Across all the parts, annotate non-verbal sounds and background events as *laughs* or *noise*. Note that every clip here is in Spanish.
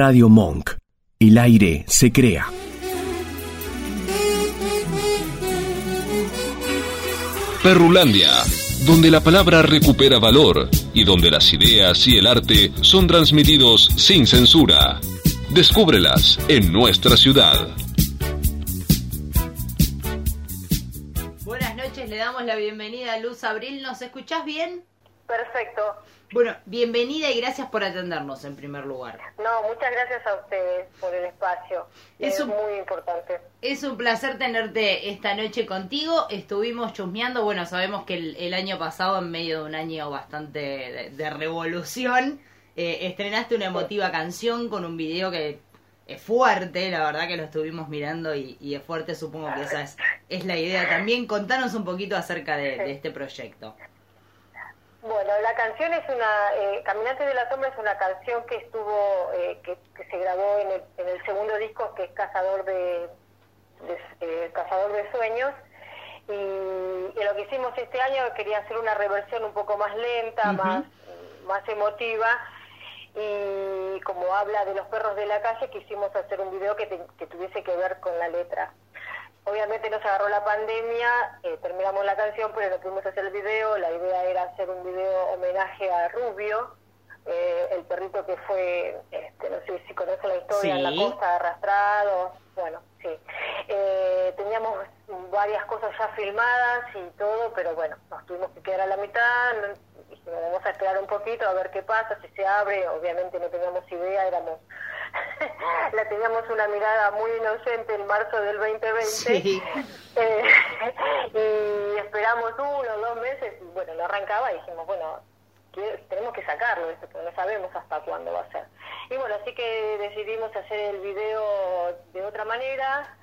Radio Monk. El aire se crea. Perrulandia, donde la palabra recupera valor y donde las ideas y el arte son transmitidos sin censura. Descúbrelas en nuestra ciudad. Buenas noches, le damos la bienvenida a Luz Abril. ¿Nos escuchás bien? Perfecto. Bueno, bienvenida y gracias por atendernos en primer lugar. No, muchas gracias a ustedes por el espacio. Es, muy importante. Es un placer tenerte esta noche contigo. Estuvimos chusmeando, bueno, sabemos que el, año pasado, en medio de un año bastante de, revolución, eh, estrenaste una emotiva canción con un video que es fuerte, la verdad que lo estuvimos mirando y, es fuerte, supongo que esa es, es la idea también. Contanos un poquito acerca de este proyecto. Bueno, la canción es una, eh, Caminante de la Sombra es una canción que estuvo, eh, que, se grabó en el, en el, segundo disco que es Cazador de, eh, Cazador de Sueños. Y, lo que hicimos este año quería hacer una reversión un poco más lenta, más, más emotiva. Y como habla de los perros de la calle quisimos hacer un video que, que tuviese que ver con la letra. Obviamente nos agarró la pandemia, eh, terminamos la canción, pero no pudimos hacer el video. La idea era hacer un video homenaje a Rubio, eh, el perrito que fue, este, no sé si conoce la historia, en la costa arrastrado. Bueno, sí. Eh, teníamos varias cosas ya filmadas y todo, pero bueno, nos tuvimos que quedar a la mitad. Vamos a esperar un poquito a ver qué pasa, si se abre. Obviamente no teníamos idea, éramos *laughs* la teníamos una mirada muy inocente en marzo del 2020 *laughs* eh, *laughs* y esperamos uno o dos meses y bueno, lo arrancaba y dijimos, bueno, tenemos que sacarlo esto, pero no sabemos hasta cuándo va a ser. Y bueno, así que decidimos hacer el video de otra manera.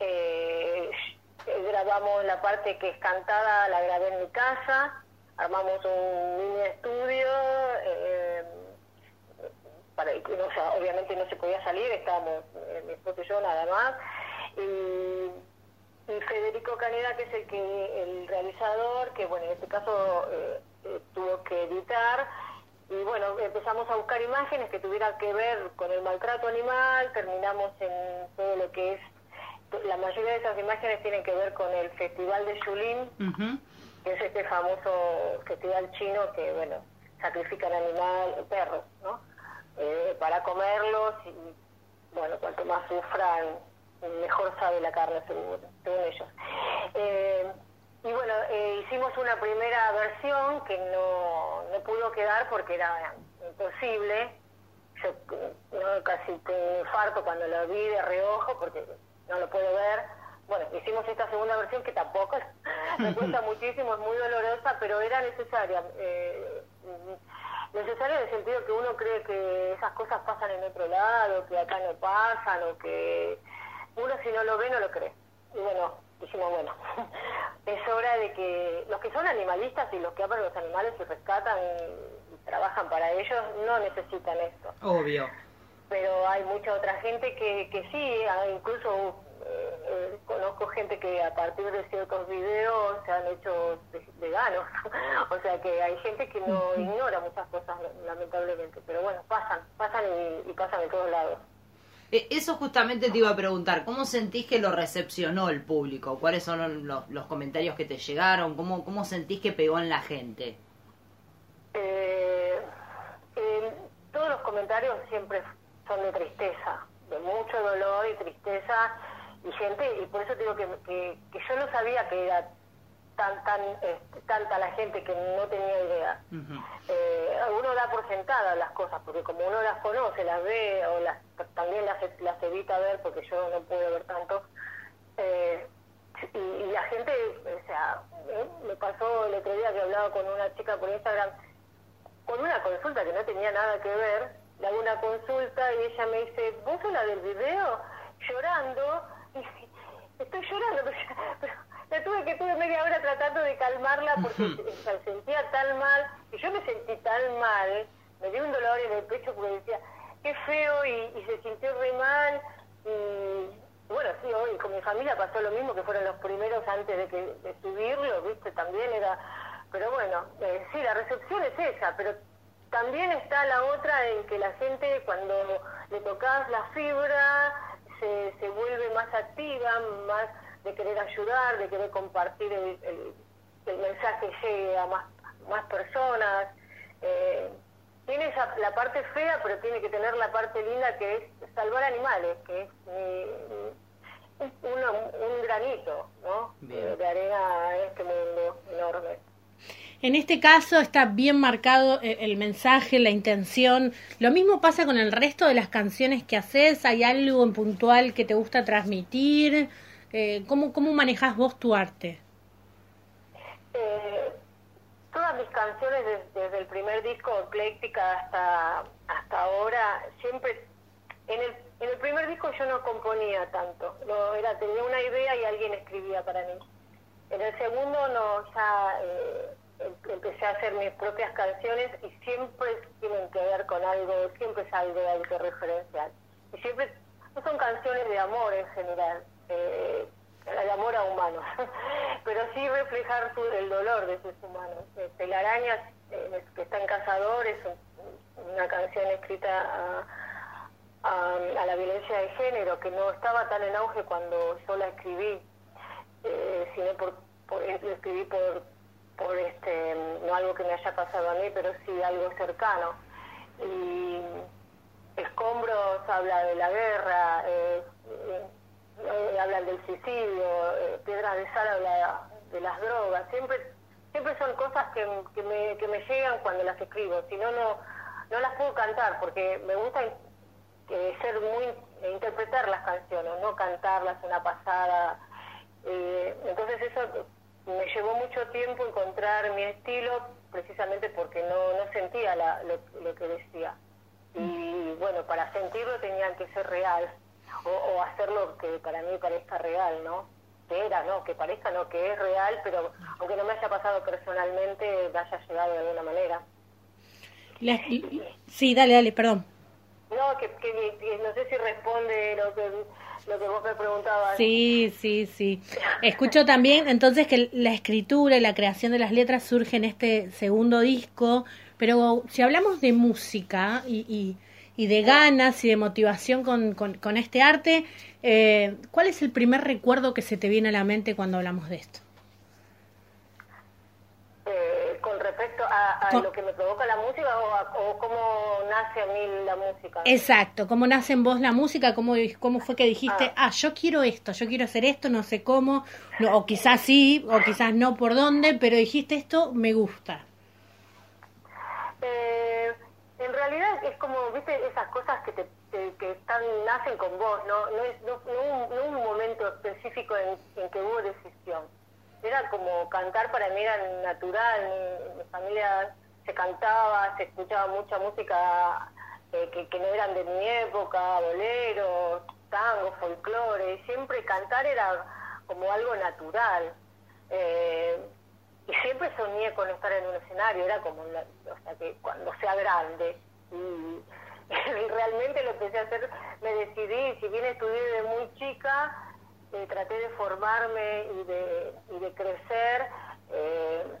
Eh, grabamos la parte que es cantada, la grabé en mi casa, armamos un mini estudio. Eh, para o sea, obviamente no se podía salir, estábamos eh, mi esposo y yo nada más. Y, Federico Caneda, que es el que el realizador, que bueno, en este caso eh, eh, tuvo que editar. Y bueno, empezamos a buscar imágenes que tuvieran que ver con el maltrato animal, terminamos en todo lo que es, la mayoría de esas imágenes tienen que ver con el Festival de Yulin, que es este famoso festival chino que, bueno, sacrifican animal, perros, ¿no? Eh, para comerlos y bueno, cuanto más sufran, mejor sabe la carne según, ellos. Eh, y bueno, eh, hicimos una primera versión que no, no pudo quedar porque era imposible. Yo casi te infarto cuando lo vi de reojo porque no lo puedo ver. Bueno, hicimos esta segunda versión que tampoco *laughs* me cuesta muchísimo, es muy dolorosa, pero era necesaria. Eh, necesario en el sentido que uno cree que esas cosas pasan en otro lado, que acá no pasan, o que uno si no lo ve no lo cree. Y bueno, dijimos, bueno, *laughs* es hora de que los que son animalistas y los que aman los animales y rescatan y trabajan para ellos no necesitan esto. Obvio. Pero hay mucha otra gente que, que sí, incluso eh, eh, conozco gente que a partir de ciertos videos se han hecho veganos, *laughs* o sea que hay gente que no ignora muchas cosas lamentablemente, pero bueno, pasan, pasan y, pasan de todos lados. Eh, eso justamente te iba a preguntar, ¿cómo sentís que lo recepcionó el público? ¿Cuáles son los, los comentarios que te llegaron? ¿Cómo, ¿Cómo sentís que pegó en la gente? Eh, todos los comentarios siempre son de tristeza, de mucho dolor y tristeza y gente, y por eso digo que, que, yo no sabía que era tan tan este, tanta la gente que no tenía idea. eh, uno da por sentada las cosas, porque como uno las conoce, las ve, o las también las, las evita ver, porque yo no puedo ver tanto, eh, y, la gente, o sea, eh, me pasó el otro día que hablaba con una chica por Instagram, con una consulta que no tenía nada que ver, le hago una consulta y ella me dice, ¿vos sos la del video? Llorando, *laughs* estoy llorando, pero, la tuve que tuve media hora tratando de calmarla porque se, sentía tan mal, y yo me sentí tan mal, me dio un dolor en el pecho porque decía, qué feo, y, se sintió re mal, y bueno, sí, hoy con mi familia pasó lo mismo, que fueron los primeros antes de, que, de subirlo, viste, también era, pero bueno, eh, sí, la recepción es esa, pero también está la otra en que la gente cuando le tocas la fibra se, se vuelve más activa, más de querer ayudar, de querer compartir el, el, mensaje llegue a más, más personas. Eh, tiene esa, la parte fea, pero tiene que tener la parte linda que es salvar animales, que es un granito ¿no? de arena en este mundo enorme. En este caso está bien marcado eh, el mensaje, la intención. Lo mismo pasa con el resto de las canciones que haces. ¿Hay algo en puntual que te gusta transmitir? Eh, ¿cómo, ¿Cómo manejas vos tu arte? Eh, todas mis canciones desde, el primer disco, Ecléctica, hasta, hasta ahora, siempre... En el, en el primer disco yo no componía tanto. Era, tenía una idea y alguien escribía para mí. En el segundo no, ya... Eh, empecé a hacer mis propias canciones y siempre tienen que ver con algo, siempre es algo, algo referencial. Y siempre no son canciones de amor en general, eh, de amor a humanos, *laughs* pero sí reflejar el dolor de esos humanos. Telarañas, eh, que está en Cazador, es una canción escrita a, a, la violencia de género, que no estaba tan en auge cuando yo la escribí, eh, sino por, por, escribí por por este no algo que me haya pasado a mí pero sí algo cercano. Y escombros habla de la guerra eh, eh, hablan del suicidio eh, piedras de sal habla de las drogas. Siempre siempre son cosas que, que, me, que me llegan cuando las escribo. Si no no no las puedo cantar porque me gusta eh, ser muy interpretar las canciones no cantarlas una pasada. Entonces eso me llevó mucho tiempo encontrar mi estilo precisamente porque no, no sentía la, lo, que decía. Y bueno, para sentirlo tenían que ser real o, o hacerlo que para mí parezca real, ¿no? Que era, ¿no? Que parezca, no, que es real, pero aunque no me haya pasado personalmente, me haya llegado de alguna manera. sí, dale, dale, perdón. No, que, que no sé si responde lo que lo que vos me preguntabas. Sí, sí, sí. Escucho también entonces que la escritura y la creación de las letras surge en este segundo disco, pero si hablamos de música y, y, de ganas y de motivación con, con, este arte, eh, ¿cuál es el primer recuerdo que se te viene a la mente cuando hablamos de esto? A, lo que me provoca la música o, cómo nace a mí la música. Exacto, cómo nace en vos la música, cómo, cómo fue que dijiste, ah. ah yo quiero esto, yo quiero hacer esto, no sé cómo, o quizás sí, o quizás no por dónde, pero dijiste esto, me gusta. Eh, en realidad es como, viste, esas cosas que te que están nacen con vos, no no es no, no, un, momento específico en, en que hubo decisión era como cantar para mí era natural, mi, mi familia se cantaba, se escuchaba mucha música eh, que, que, no eran de mi época, boleros, tango, folclore, siempre cantar era como algo natural. Eh, y siempre soñé con estar en un escenario, era como, o sea, que cuando sea grande. Y, *laughs* y realmente lo empecé a hacer, me decidí, si bien estudié de muy chica, eh, traté de formarme y de, y de crecer. Eh,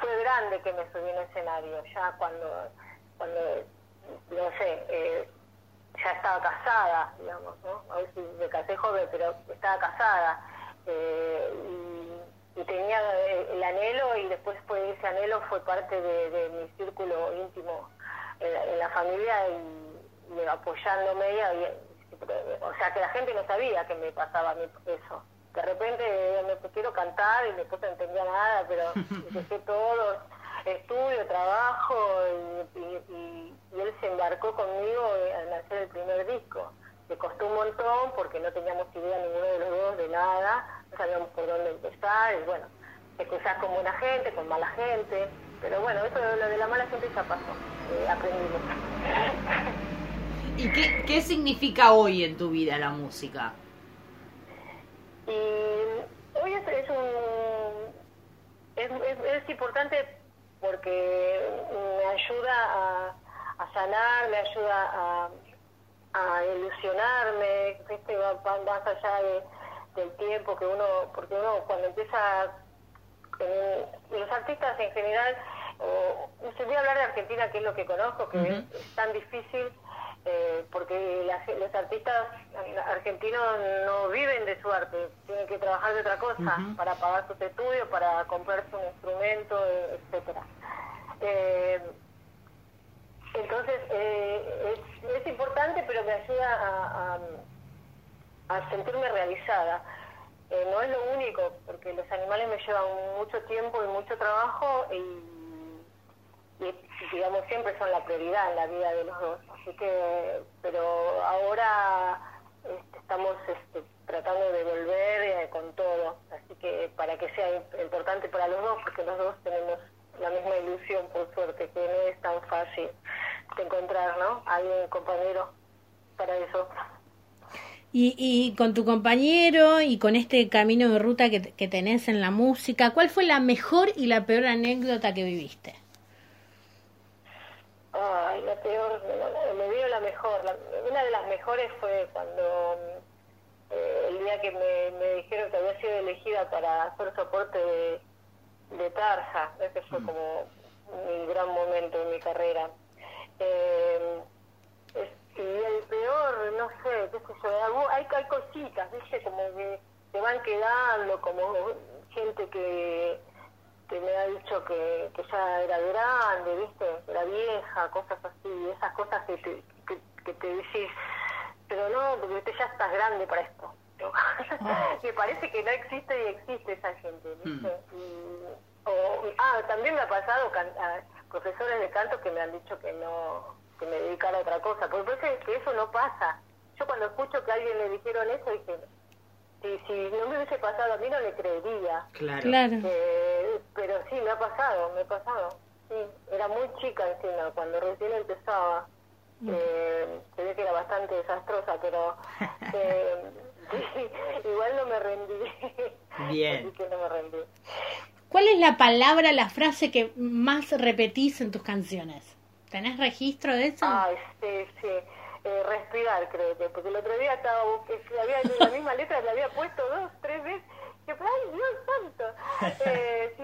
fue grande que me subí en escenario, ya cuando, cuando no sé, eh, ya estaba casada, digamos, ¿no? A si me casé joven, pero estaba casada. y, y, tenía el anhelo y después fue ese anhelo fue parte de, mi círculo íntimo en la, familia y, y apoyándome y, o sea que la gente no sabía que me pasaba eso. De repente me quiero cantar y después no entendía nada, pero *laughs* dejé todo, estudio, trabajo y, y, él se embarcó conmigo en hacer el primer disco. Le costó un montón porque no teníamos idea ninguno de los dos de nada, no sabíamos por dónde empezar y bueno, te cruzás con buena gente, con mala gente, pero bueno, eso lo de la mala gente ya pasó, eh, aprendimos. *laughs* ¿Y qué, qué significa hoy en tu vida la música? Y hoy es, es un es, es, importante porque me ayuda a, a sanar, me ayuda a, a ilusionarme, este va, más allá de, del tiempo que uno, porque uno cuando empieza, los artistas en general o, se voy a hablar de Argentina, que es lo que conozco, que es, tan difícil, eh, porque los artistas argentinos no viven de su arte, tienen que trabajar de otra cosa, para pagar sus estudios, para comprarse un instrumento, etcétera. Eh, entonces, eh, es, importante, pero me ayuda a sentirme realizada. Eh, no es lo único, porque los animales me llevan mucho tiempo y mucho trabajo y, digamos siempre son la prioridad en la vida de los dos. Así que, pero ahora este, estamos este, tratando de volver eh, con todo, así que para que sea importante para los dos, porque los dos tenemos la misma ilusión, por suerte, que no es tan fácil de encontrar, ¿no? Alguien compañero para eso. Y, y con tu compañero y con este camino de ruta que tenés en la música, ¿cuál fue la mejor y la peor anécdota que viviste? Ay, la peor, me dio la mejor. una de las mejores fue cuando eh, el día que me, me, dijeron que había sido elegida para hacer soporte de, de Tarja. Ese fue mm. como mi gran momento en mi carrera. Eh, y el peor, no sé, qué sé yo, hay, hay cositas, ¿viste? Como que te van quedando, como gente que, que me ha dicho que, que ya era grande, ¿viste? Era vieja, cosas así, esas cosas que te, que, te decís, pero no, porque ya estás grande para esto. *laughs* Me parece que no existe y existe esa gente, ¿viste? Hmm. o, ah, también me ha pasado a profesores de canto que me han dicho que no que me dedicara a otra cosa, porque parece que eso no pasa. Yo cuando escucho que a alguien le dijeron eso, dije, si, si no me hubiese pasado a mí no le creería. Claro. Pero sí, me ha pasado, me ha pasado. Sí, era muy chica encima, cuando recién empezaba. Eh, se ve que era bastante desastrosa, pero *laughs* eh, igual no me rendí. Bien. Así que no me rendí. ¿Cuál es la palabra, la frase que más repetís en tus canciones? ¿Tenés registro de eso? Ah, sí, sí. Eh, respirar, creo que, porque el otro día estaba, había la misma letra, la había puesto dos, tres veces, que, ay, Dios santo. *laughs* Eh, sí,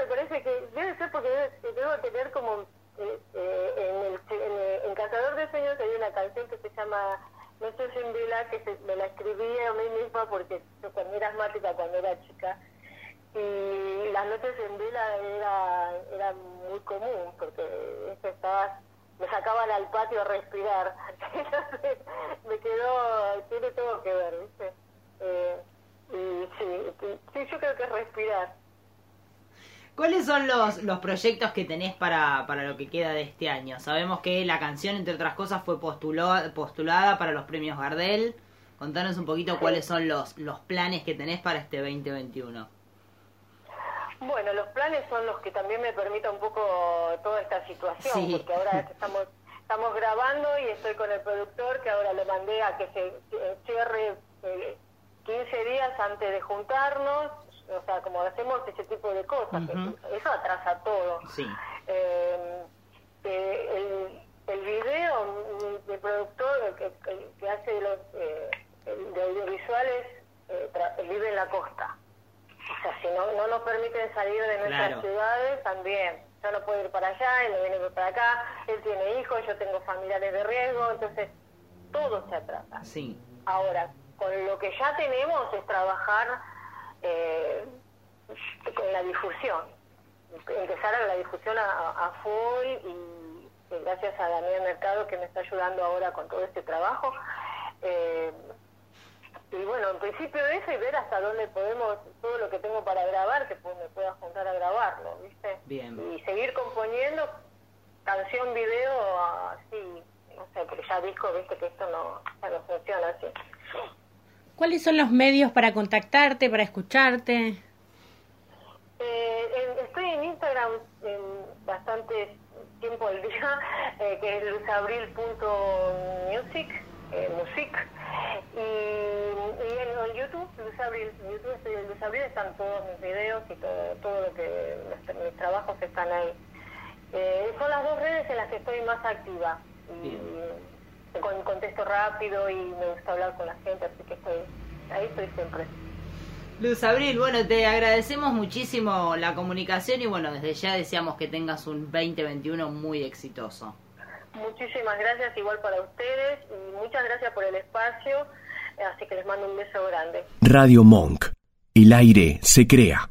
me parece que debe ser porque debo tener como, eh, eh, en, el, en, Cazador de Sueños hay una canción que se llama Noches en Vela, que me la escribí a mí misma porque yo cuando era asmática, cuando era chica, y las noches en vela era, era muy común porque estaba, me sacaban al patio a respirar *laughs* me quedó tiene todo que ver ¿viste? Eh, y sí, sí yo creo que es respirar ¿Cuáles son los, los proyectos que tenés para, para lo que queda de este año? Sabemos que la canción, entre otras cosas, fue postuló, postulada para los premios Gardel. Contanos un poquito cuáles son los, los planes que tenés para este 2021. Bueno, los planes son los que también me permiten un poco toda esta situación, porque ahora *laughs* estamos estamos grabando y estoy con el productor que ahora le mandé a que se cierre 15 eh, días antes de juntarnos, o sea, como hacemos ese tipo de cosas, eso atrasa todo. Sí. Eh, eh, el, el video, mi, productor, que, que, hace los de audiovisuales, vive en la costa. O sea, si no, no nos permiten salir de nuestras ciudades, también. Yo no puedo ir para allá, él no viene para acá, él tiene hijos, yo tengo familiares de riesgo, entonces todo se atrasa. Sí. Ahora, con lo que ya tenemos es trabajar eh, con la difusión, empezar a la difusión a, a full y, gracias a Daniel Mercado que me está ayudando ahora con todo este trabajo. Eh, y bueno, en principio eso y ver hasta dónde podemos, todo lo que tengo para grabar, que pues me pueda juntar a grabarlo, ¿viste? Bien. Y seguir componiendo canción, video, así, no sé, porque ya disco, viste que esto no, ya no funciona así. ¿Cuáles son los medios para contactarte, para escucharte? Eh, estoy en Instagram en bastante tiempo al día, *laughs* eh, que es luzabril.music, eh, music y, y en, YouTube, Luz Abril, en YouTube de Luz Abril están todos mis videos y todo, todo lo que mis trabajos están ahí. Eh, son las dos redes en las que estoy más activa. Y, con, contesto rápido y me gusta hablar con la gente, así que estoy, ahí estoy siempre. Luz Abril, bueno, te agradecemos muchísimo la comunicación y bueno, desde ya deseamos que tengas un 2021 muy exitoso. Muchísimas gracias, igual para ustedes, y muchas gracias por el espacio, así que les mando un beso grande. Radio Monk. El aire se crea.